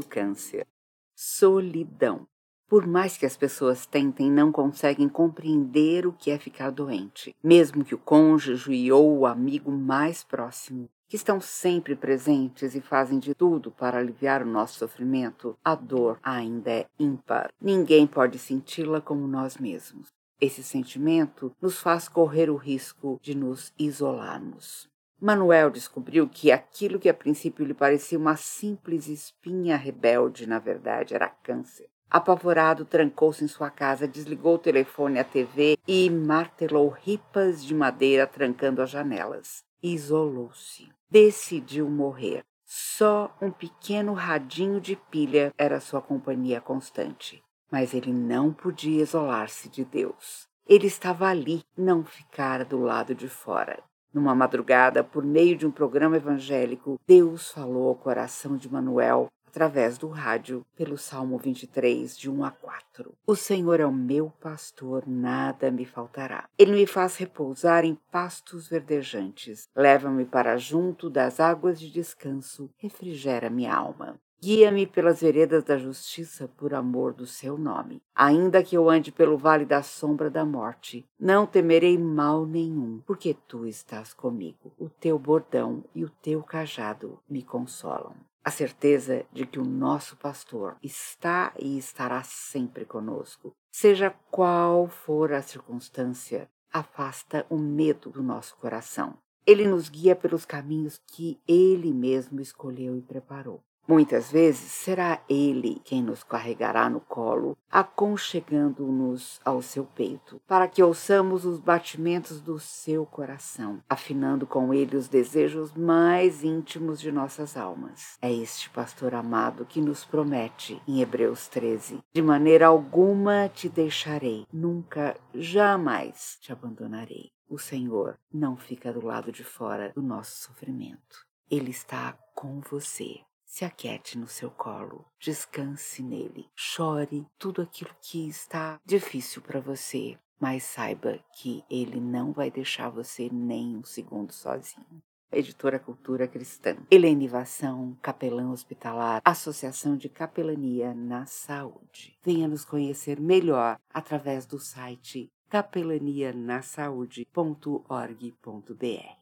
o câncer. Solidão. Por mais que as pessoas tentem, não conseguem compreender o que é ficar doente. Mesmo que o cônjuge ou o amigo mais próximo, que estão sempre presentes e fazem de tudo para aliviar o nosso sofrimento, a dor ainda é ímpar. Ninguém pode senti-la como nós mesmos. Esse sentimento nos faz correr o risco de nos isolarmos. Manuel descobriu que aquilo que a princípio lhe parecia uma simples espinha rebelde, na verdade, era câncer. Apavorado, trancou-se em sua casa, desligou o telefone e a TV e martelou ripas de madeira trancando as janelas. Isolou-se. Decidiu morrer. Só um pequeno radinho de pilha era sua companhia constante. Mas ele não podia isolar-se de Deus. Ele estava ali, não ficara do lado de fora. Numa madrugada, por meio de um programa evangélico, Deus falou ao coração de Manuel através do rádio pelo Salmo 23, de 1 a 4. O Senhor é o meu pastor, nada me faltará. Ele me faz repousar em pastos verdejantes, leva-me para junto das águas de descanso, refrigera minha alma. Guia-me pelas veredas da justiça por amor do seu nome. Ainda que eu ande pelo vale da sombra da morte, não temerei mal nenhum, porque tu estás comigo. O teu bordão e o teu cajado me consolam. A certeza de que o nosso pastor está e estará sempre conosco, seja qual for a circunstância, afasta o medo do nosso coração. Ele nos guia pelos caminhos que ele mesmo escolheu e preparou. Muitas vezes será Ele quem nos carregará no colo, aconchegando-nos ao seu peito, para que ouçamos os batimentos do seu coração, afinando com ele os desejos mais íntimos de nossas almas. É este pastor amado que nos promete, em Hebreus 13: De maneira alguma te deixarei, nunca, jamais te abandonarei. O Senhor não fica do lado de fora do nosso sofrimento. Ele está com você. Se aquiete no seu colo, descanse nele, chore tudo aquilo que está difícil para você, mas saiba que ele não vai deixar você nem um segundo sozinho. Editora Cultura Cristã. Helenivação, Capelão Hospitalar, Associação de Capelania na Saúde. Venha nos conhecer melhor através do site capelanianasaude.org.br.